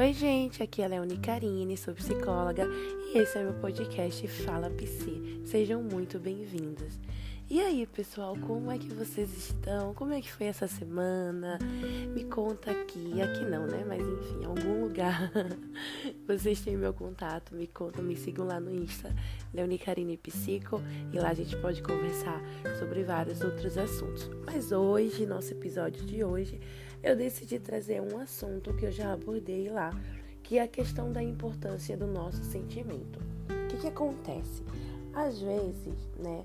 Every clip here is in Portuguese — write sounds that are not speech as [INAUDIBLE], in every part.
Oi, gente, aqui é a Leone Carine, sou psicóloga e esse é meu podcast Fala PC. Sejam muito bem-vindos. E aí, pessoal, como é que vocês estão? Como é que foi essa semana? Me conta aqui, aqui não, né? Mas enfim, em algum lugar [LAUGHS] vocês têm meu contato, me contam, me sigam lá no Insta, Leone Carine Psico, e lá a gente pode conversar sobre vários outros assuntos. Mas hoje, nosso episódio de hoje, eu decidi trazer um assunto que eu já abordei lá, que é a questão da importância do nosso sentimento. O que, que acontece? Às vezes, né?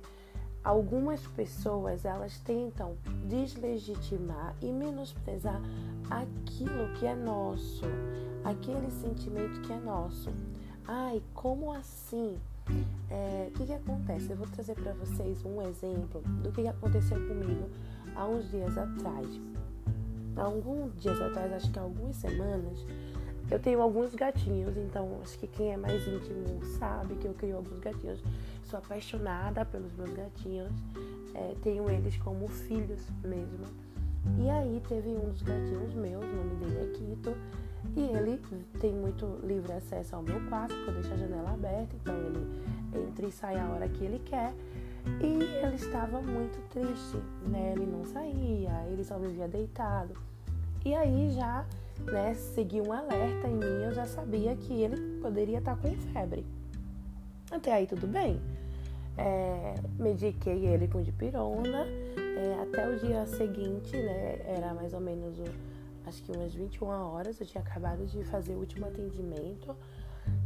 algumas pessoas elas tentam deslegitimar e menosprezar aquilo que é nosso, aquele sentimento que é nosso. Ai, como assim? É, o é, que, que acontece? Eu vou trazer para vocês um exemplo do que aconteceu comigo há uns dias atrás. Alguns dias atrás, acho que algumas semanas, eu tenho alguns gatinhos, então acho que quem é mais íntimo sabe que eu crio alguns gatinhos. Sou apaixonada pelos meus gatinhos, é, tenho eles como filhos mesmo. E aí teve um dos gatinhos meus, o nome dele é Quito, e ele tem muito livre acesso ao meu quarto, porque eu deixo a janela aberta, então ele entra e sai a hora que ele quer. E ele estava muito triste, né? Ele não saía, ele só vivia deitado. E aí já né, segui um alerta em mim, eu já sabia que ele poderia estar com febre. Até aí tudo bem. É, mediquei ele com dipirona. É, até o dia seguinte, né, era mais ou menos, acho que umas 21 horas, eu tinha acabado de fazer o último atendimento.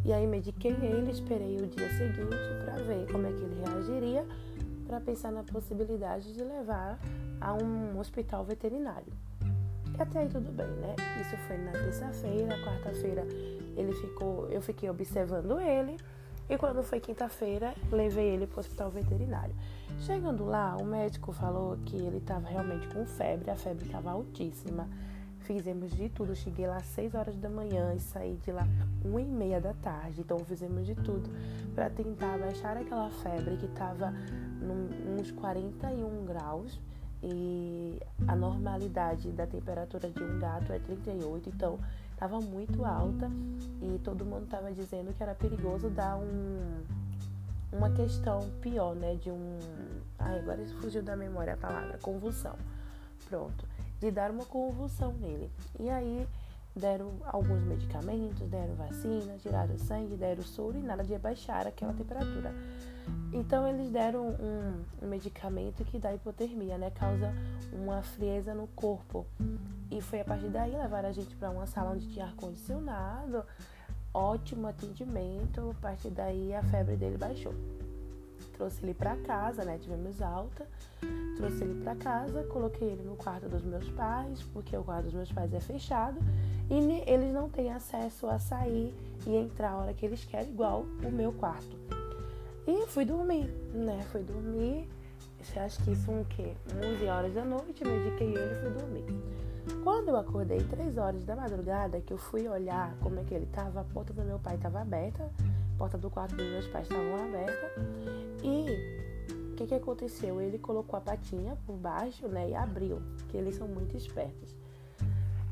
E aí mediquei ele, esperei o dia seguinte para ver como é que ele reagiria, para pensar na possibilidade de levar a um hospital veterinário. Até aí tudo bem, né? Isso foi na terça-feira, quarta-feira ele ficou, eu fiquei observando ele. E quando foi quinta-feira, levei ele para o hospital veterinário. Chegando lá, o médico falou que ele estava realmente com febre, a febre estava altíssima. Fizemos de tudo, cheguei lá às 6 horas da manhã e saí de lá 1 e meia da tarde. Então fizemos de tudo para tentar baixar aquela febre que estava uns 41 graus e a normalidade da temperatura de um gato é 38, então estava muito alta e todo mundo estava dizendo que era perigoso dar um, uma questão pior, né? De um. Ai, agora fugiu da memória a palavra, convulsão. Pronto. De dar uma convulsão nele. E aí deram alguns medicamentos, deram vacina, tiraram sangue, deram soro e nada de baixar aquela temperatura. Então eles deram um, um, medicamento que dá hipotermia, né? Causa uma frieza no corpo. E foi a partir daí levar a gente para uma sala onde tinha ar condicionado, ótimo atendimento. A partir daí a febre dele baixou. Trouxe ele para casa, né? Tivemos alta. Trouxe ele para casa, coloquei ele no quarto dos meus pais, porque o quarto dos meus pais é fechado e eles não têm acesso a sair e entrar a hora que eles querem, igual o meu quarto. E fui dormir, né? Fui dormir. Acha que isso um quê? 11 horas da noite, mediquei ele e fui dormir. Quando eu acordei 3 horas da madrugada, que eu fui olhar como é que ele tava, a porta do meu pai estava aberta, a porta do quarto dos meus pais estavam aberta. E o que, que aconteceu? Ele colocou a patinha por baixo, né? E abriu, que eles são muito espertos.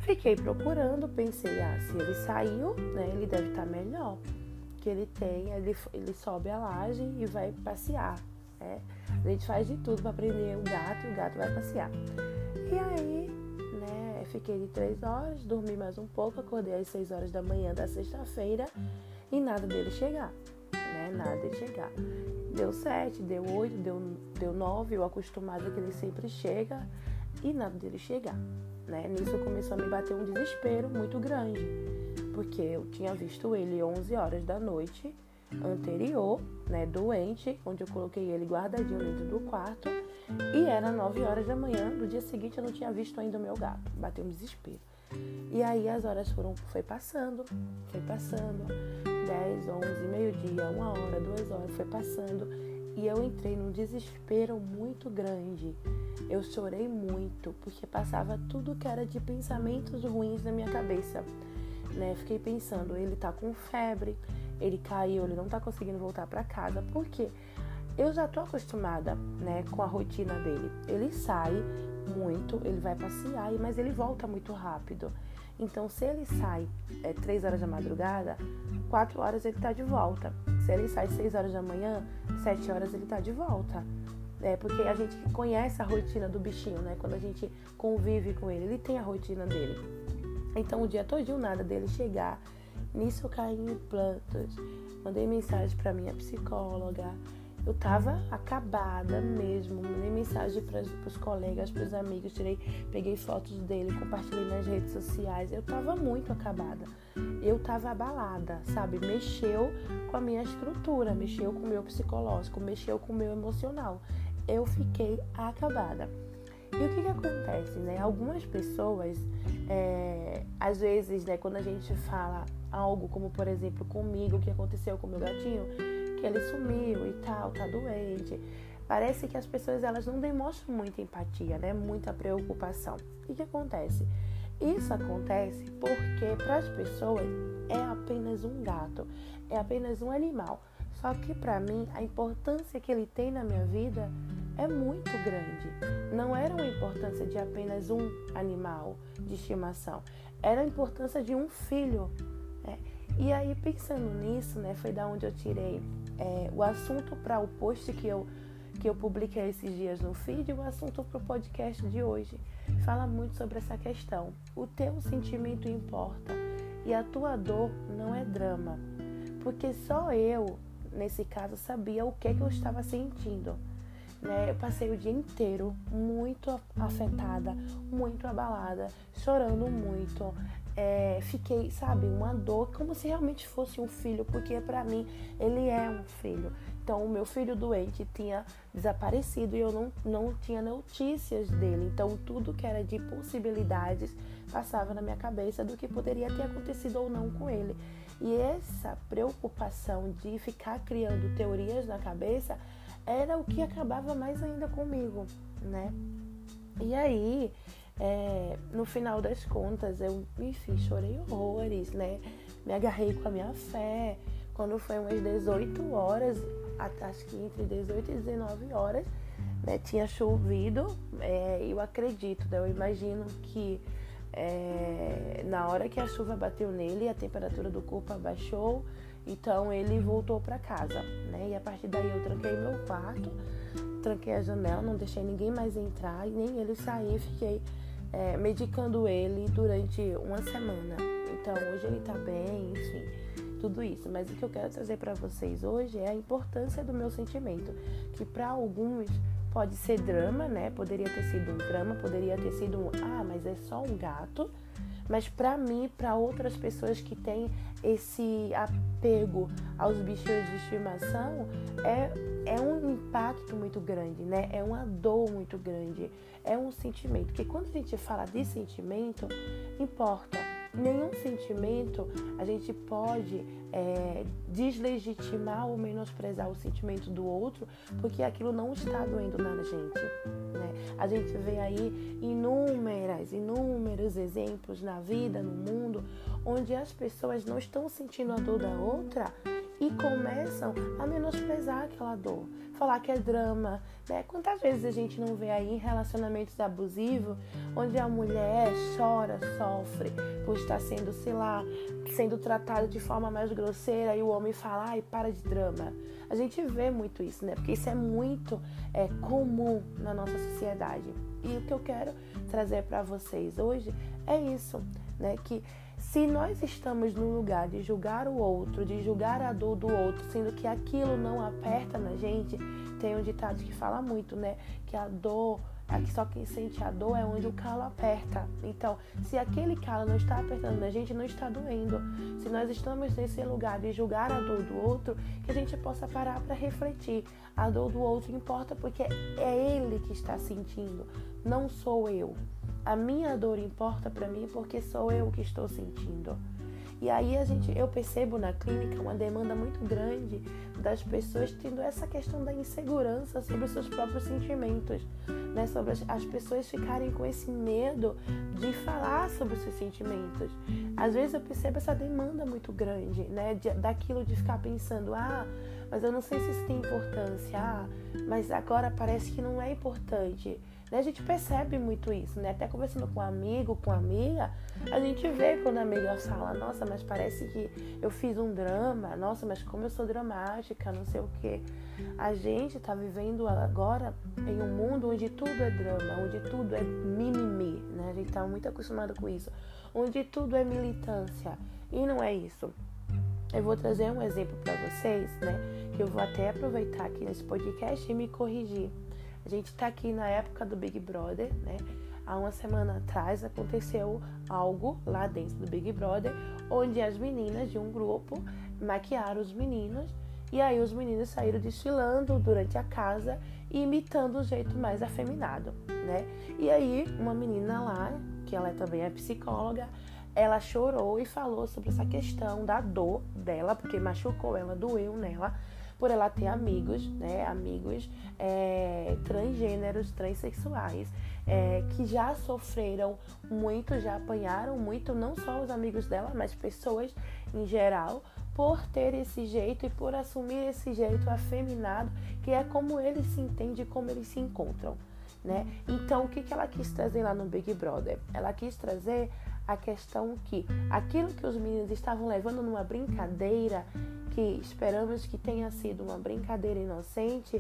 Fiquei procurando, pensei, ah, se ele saiu, né? Ele deve estar tá melhor que ele tem, ele, ele sobe a laje e vai passear. Né? A gente faz de tudo para prender o gato e o gato vai passear. E aí, né, fiquei de três horas, dormi mais um pouco, acordei às seis horas da manhã da sexta-feira e nada dele chegar. Né? Nada dele chegar. Deu sete, deu oito, deu, deu nove, eu acostumada que ele sempre chega e nada dele chegar. Né? Nisso começou a me bater um desespero muito grande porque eu tinha visto ele 11 horas da noite anterior, né, doente, onde eu coloquei ele guardadinho dentro do quarto, e era 9 horas da manhã do dia seguinte eu não tinha visto ainda o meu gato. Bateu um desespero. E aí as horas foram foi passando, foi passando, 10, 11, meio-dia, uma hora, duas horas, foi passando, e eu entrei num desespero muito grande. Eu chorei muito, porque passava tudo que era de pensamentos ruins na minha cabeça né? Fiquei pensando, ele tá com febre, ele caiu, ele não tá conseguindo voltar para casa, porque eu já tô acostumada, né, com a rotina dele. Ele sai muito, ele vai passear, mas ele volta muito rápido. Então, se ele sai é, 3 horas da madrugada, 4 horas ele está de volta. Se ele sai 6 horas da manhã, 7 horas ele está de volta. É, porque a gente conhece a rotina do bichinho, né? Quando a gente convive com ele, ele tem a rotina dele. Então, o dia todo nada dele chegar. Nisso eu caí em plantas. Mandei mensagem para minha psicóloga. Eu tava acabada mesmo. Mandei mensagem para os colegas, para os amigos, tirei, peguei fotos dele, compartilhei nas redes sociais. Eu tava muito acabada. Eu tava abalada, sabe? Mexeu com a minha estrutura, mexeu com o meu psicológico, mexeu com o meu emocional. Eu fiquei acabada. E o que, que acontece, né? Algumas pessoas, é, às vezes, né, quando a gente fala algo como, por exemplo, comigo, o que aconteceu com meu gatinho, que ele sumiu e tal, tá doente. Parece que as pessoas elas não demonstram muita empatia, né? Muita preocupação. E o que acontece? Isso acontece porque para as pessoas é apenas um gato, é apenas um animal. Só que para mim a importância que ele tem na minha vida é muito grande. Não era uma importância de apenas um animal de estimação, era a importância de um filho. Né? E aí pensando nisso, né, foi da onde eu tirei é, o assunto para o post que eu, que eu publiquei esses dias no feed e o assunto para o podcast de hoje. Fala muito sobre essa questão. O teu sentimento importa e a tua dor não é drama. Porque só eu, nesse caso, sabia o que, que eu estava sentindo. Né? Eu passei o dia inteiro muito afetada, muito abalada, chorando muito, é, fiquei, sabe, uma dor, como se realmente fosse um filho, porque para mim ele é um filho. Então, o meu filho doente tinha desaparecido e eu não, não tinha notícias dele. Então, tudo que era de possibilidades passava na minha cabeça do que poderia ter acontecido ou não com ele. E essa preocupação de ficar criando teorias na cabeça era o que acabava mais ainda comigo, né? E aí, é, no final das contas, eu, enfim, chorei horrores, né? Me agarrei com a minha fé. Quando foi umas 18 horas, acho que entre 18 e 19 horas, né, tinha chovido. É, eu acredito, né? Eu imagino que é, na hora que a chuva bateu nele, a temperatura do corpo abaixou. Então ele voltou para casa, né? E a partir daí eu tranquei meu quarto, tranquei a janela, não deixei ninguém mais entrar e nem ele sair. Fiquei é, medicando ele durante uma semana. Então hoje ele tá bem, enfim, tudo isso. Mas o que eu quero trazer para vocês hoje é a importância do meu sentimento, que para alguns pode ser drama, né? Poderia ter sido um drama, poderia ter sido um, ah, mas é só um gato. Mas para mim, para outras pessoas que têm esse apego aos bichinhos de estimação, é, é um impacto muito grande, né? É uma dor muito grande, é um sentimento. Porque quando a gente fala de sentimento, importa nenhum sentimento a gente pode é, deslegitimar ou menosprezar o sentimento do outro, porque aquilo não está doendo na gente. Né? A gente vê aí inúmeras, inúmeros exemplos na vida, no mundo, onde as pessoas não estão sentindo a dor da outra e começam a menosprezar aquela dor, falar que é drama, né? Quantas vezes a gente não vê aí relacionamentos abusivos onde a mulher chora, sofre por estar sendo, sei lá, sendo tratada de forma mais grosseira e o homem fala, ai, para de drama. A gente vê muito isso, né? Porque isso é muito é, comum na nossa sociedade. E o que eu quero trazer para vocês hoje é isso, né? Que se nós estamos no lugar de julgar o outro, de julgar a dor do outro, sendo que aquilo não aperta na gente, tem um ditado que fala muito, né? Que a dor, aqui só quem sente a dor é onde o calo aperta. Então, se aquele calo não está apertando na gente, não está doendo. Se nós estamos nesse lugar de julgar a dor do outro, que a gente possa parar para refletir. A dor do outro importa porque é ele que está sentindo, não sou eu. A minha dor importa para mim porque sou eu que estou sentindo. E aí a gente, eu percebo na clínica uma demanda muito grande das pessoas tendo essa questão da insegurança sobre os seus próprios sentimentos, né? Sobre as, as pessoas ficarem com esse medo de falar sobre os seus sentimentos. Às vezes eu percebo essa demanda muito grande, né? De, daquilo de ficar pensando, ah, mas eu não sei se isso tem importância, ah, mas agora parece que não é importante Né? A gente percebe muito isso, né? Até conversando com um amigo, com amiga, a gente vê quando a amiga fala, nossa, mas parece que eu fiz um drama, nossa, mas como eu sou dramática, não sei o quê. A gente tá vivendo agora em um mundo onde tudo é drama, onde tudo é mimimi, né? A gente tá muito acostumado com isso. Onde tudo é militância. E não é isso. Eu vou trazer um exemplo para vocês, né? Que eu vou até aproveitar aqui nesse podcast e me corrigir. A gente está aqui na época do Big Brother, né? Há uma semana atrás aconteceu algo lá dentro do Big Brother, onde as meninas de um grupo maquiaram os meninos e aí os meninos saíram desfilando durante a casa imitando o jeito mais afeminado, né? E aí uma menina lá, que ela também é psicóloga, ela chorou e falou sobre essa questão da dor dela, porque machucou ela, doeu nela por ela ter amigos, né, amigos é, transgêneros, transexuais, é, que já sofreram muito, já apanharam muito, não só os amigos dela, mas pessoas em geral, por ter esse jeito e por assumir esse jeito afeminado, que é como eles se entendem, como eles se encontram. Né? Então, o que, que ela quis trazer lá no Big Brother? Ela quis trazer a questão que aquilo que os meninos estavam levando numa brincadeira que esperamos que tenha sido uma brincadeira inocente,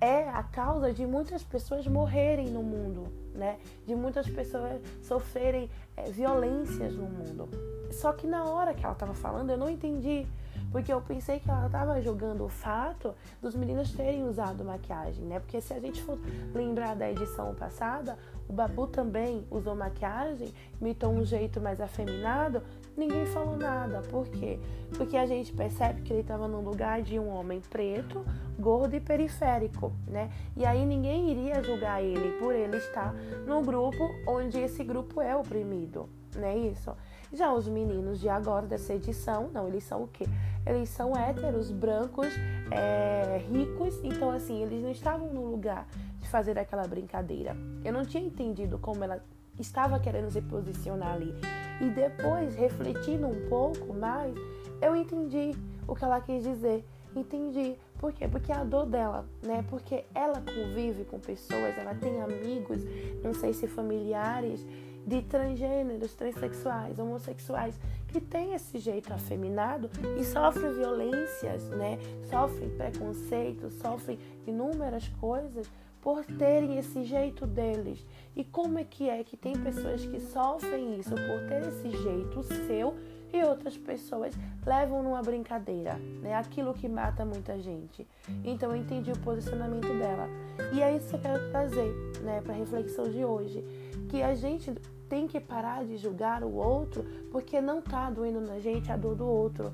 é a causa de muitas pessoas morrerem no mundo, né? De muitas pessoas sofrerem é, violências no mundo. Só que na hora que ela estava falando, eu não entendi, porque eu pensei que ela estava jogando o fato dos meninos terem usado maquiagem, né? Porque se a gente for lembrar da edição passada, o Babu também usou maquiagem, imitou um jeito mais afeminado, ninguém falou nada. Por quê? Porque a gente percebe que ele estava no lugar de um homem preto, gordo e periférico, né? E aí ninguém iria julgar ele por ele estar no grupo onde esse grupo é oprimido, né? Isso. Já os meninos de agora dessa edição, não, eles são o quê? Eles são héteros, brancos, é, ricos, então assim, eles não estavam no lugar de fazer aquela brincadeira. Eu não tinha entendido como ela estava querendo se posicionar ali. E depois, refletindo um pouco mais, eu entendi o que ela quis dizer. Entendi. Por quê? Porque a dor dela, né? Porque ela convive com pessoas, ela tem amigos, não sei se familiares, de transgêneros, transexuais, homossexuais, que têm esse jeito afeminado e sofrem violências, né? Sofrem preconceito, sofrem inúmeras coisas por terem esse jeito deles. E como é que é que tem pessoas que sofrem isso por ter esse jeito seu e outras pessoas levam numa brincadeira, né? Aquilo que mata muita gente. Então eu entendi o posicionamento dela. E é isso que eu quero trazer, né, para reflexão de hoje, que a gente tem que parar de julgar o outro porque não tá doendo na gente a dor do outro.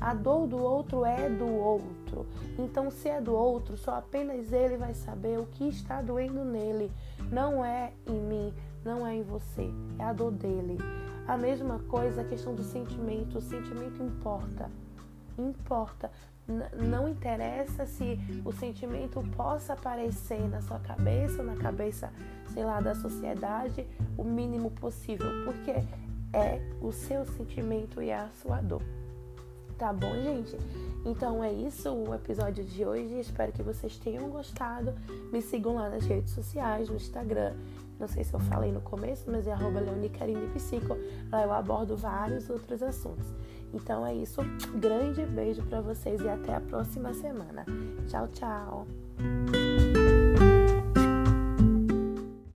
A dor do outro é do outro. Então, se é do outro, só apenas ele vai saber o que está doendo nele. Não é em mim, não é em você, é a dor dele. A mesma coisa a questão do sentimento. O sentimento importa. Importa. Não interessa se o sentimento possa aparecer na sua cabeça, na cabeça, sei lá, da sociedade, o mínimo possível, porque é o seu sentimento e é a sua dor. Tá bom, gente? Então é isso o episódio de hoje. Espero que vocês tenham gostado. Me sigam lá nas redes sociais, no Instagram. Não sei se eu falei no começo, mas é arroba Psico. Lá eu abordo vários outros assuntos. Então é isso. Grande beijo para vocês e até a próxima semana. Tchau, tchau.